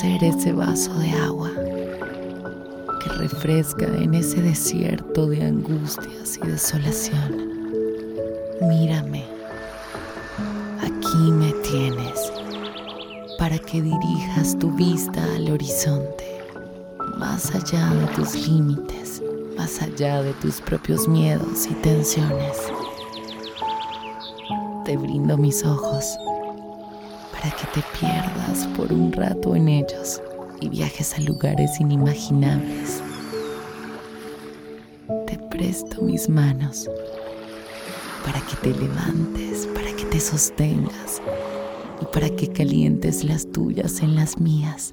ser ese vaso de agua que refresca en ese desierto de angustias y desolación. Mírame, aquí me tienes para que dirijas tu vista al horizonte, más allá de tus límites, más allá de tus propios miedos y tensiones. Te brindo mis ojos para que te pierdas por un rato en ellos y viajes a lugares inimaginables. Te presto mis manos para que te levantes, para que te sostengas y para que calientes las tuyas en las mías,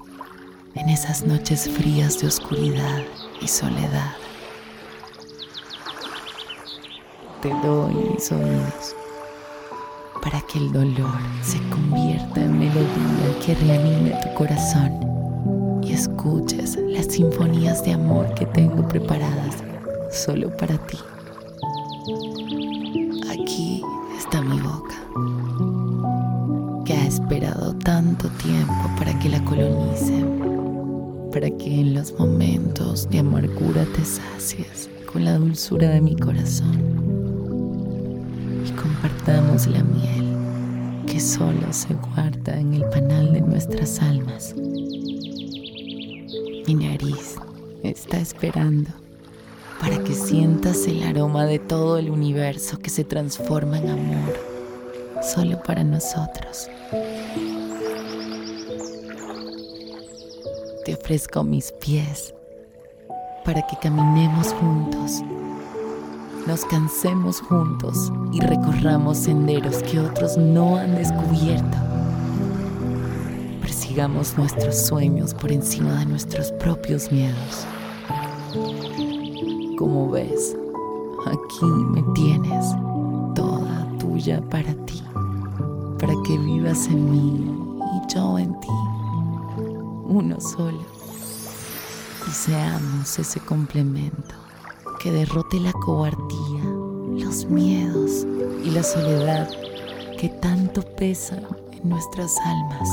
en esas noches frías de oscuridad y soledad. Te doy mis oídos para que el dolor se convierta en melodía que reanime tu corazón y escuches las sinfonías de amor que tengo preparadas solo para ti. Aquí está mi boca que ha esperado tanto tiempo para que la colonice, para que en los momentos de amargura te sacies con la dulzura de mi corazón compartamos la miel que solo se guarda en el panal de nuestras almas. Mi nariz está esperando para que sientas el aroma de todo el universo que se transforma en amor solo para nosotros. Te ofrezco mis pies para que caminemos juntos, nos cansemos juntos y recorramos senderos que otros no han descubierto. Persigamos nuestros sueños por encima de nuestros propios miedos. Como ves, aquí me tienes, toda tuya para ti para que vivas en mí y yo en ti, uno solo, y seamos ese complemento que derrote la cobardía, los miedos y la soledad que tanto pesan en nuestras almas.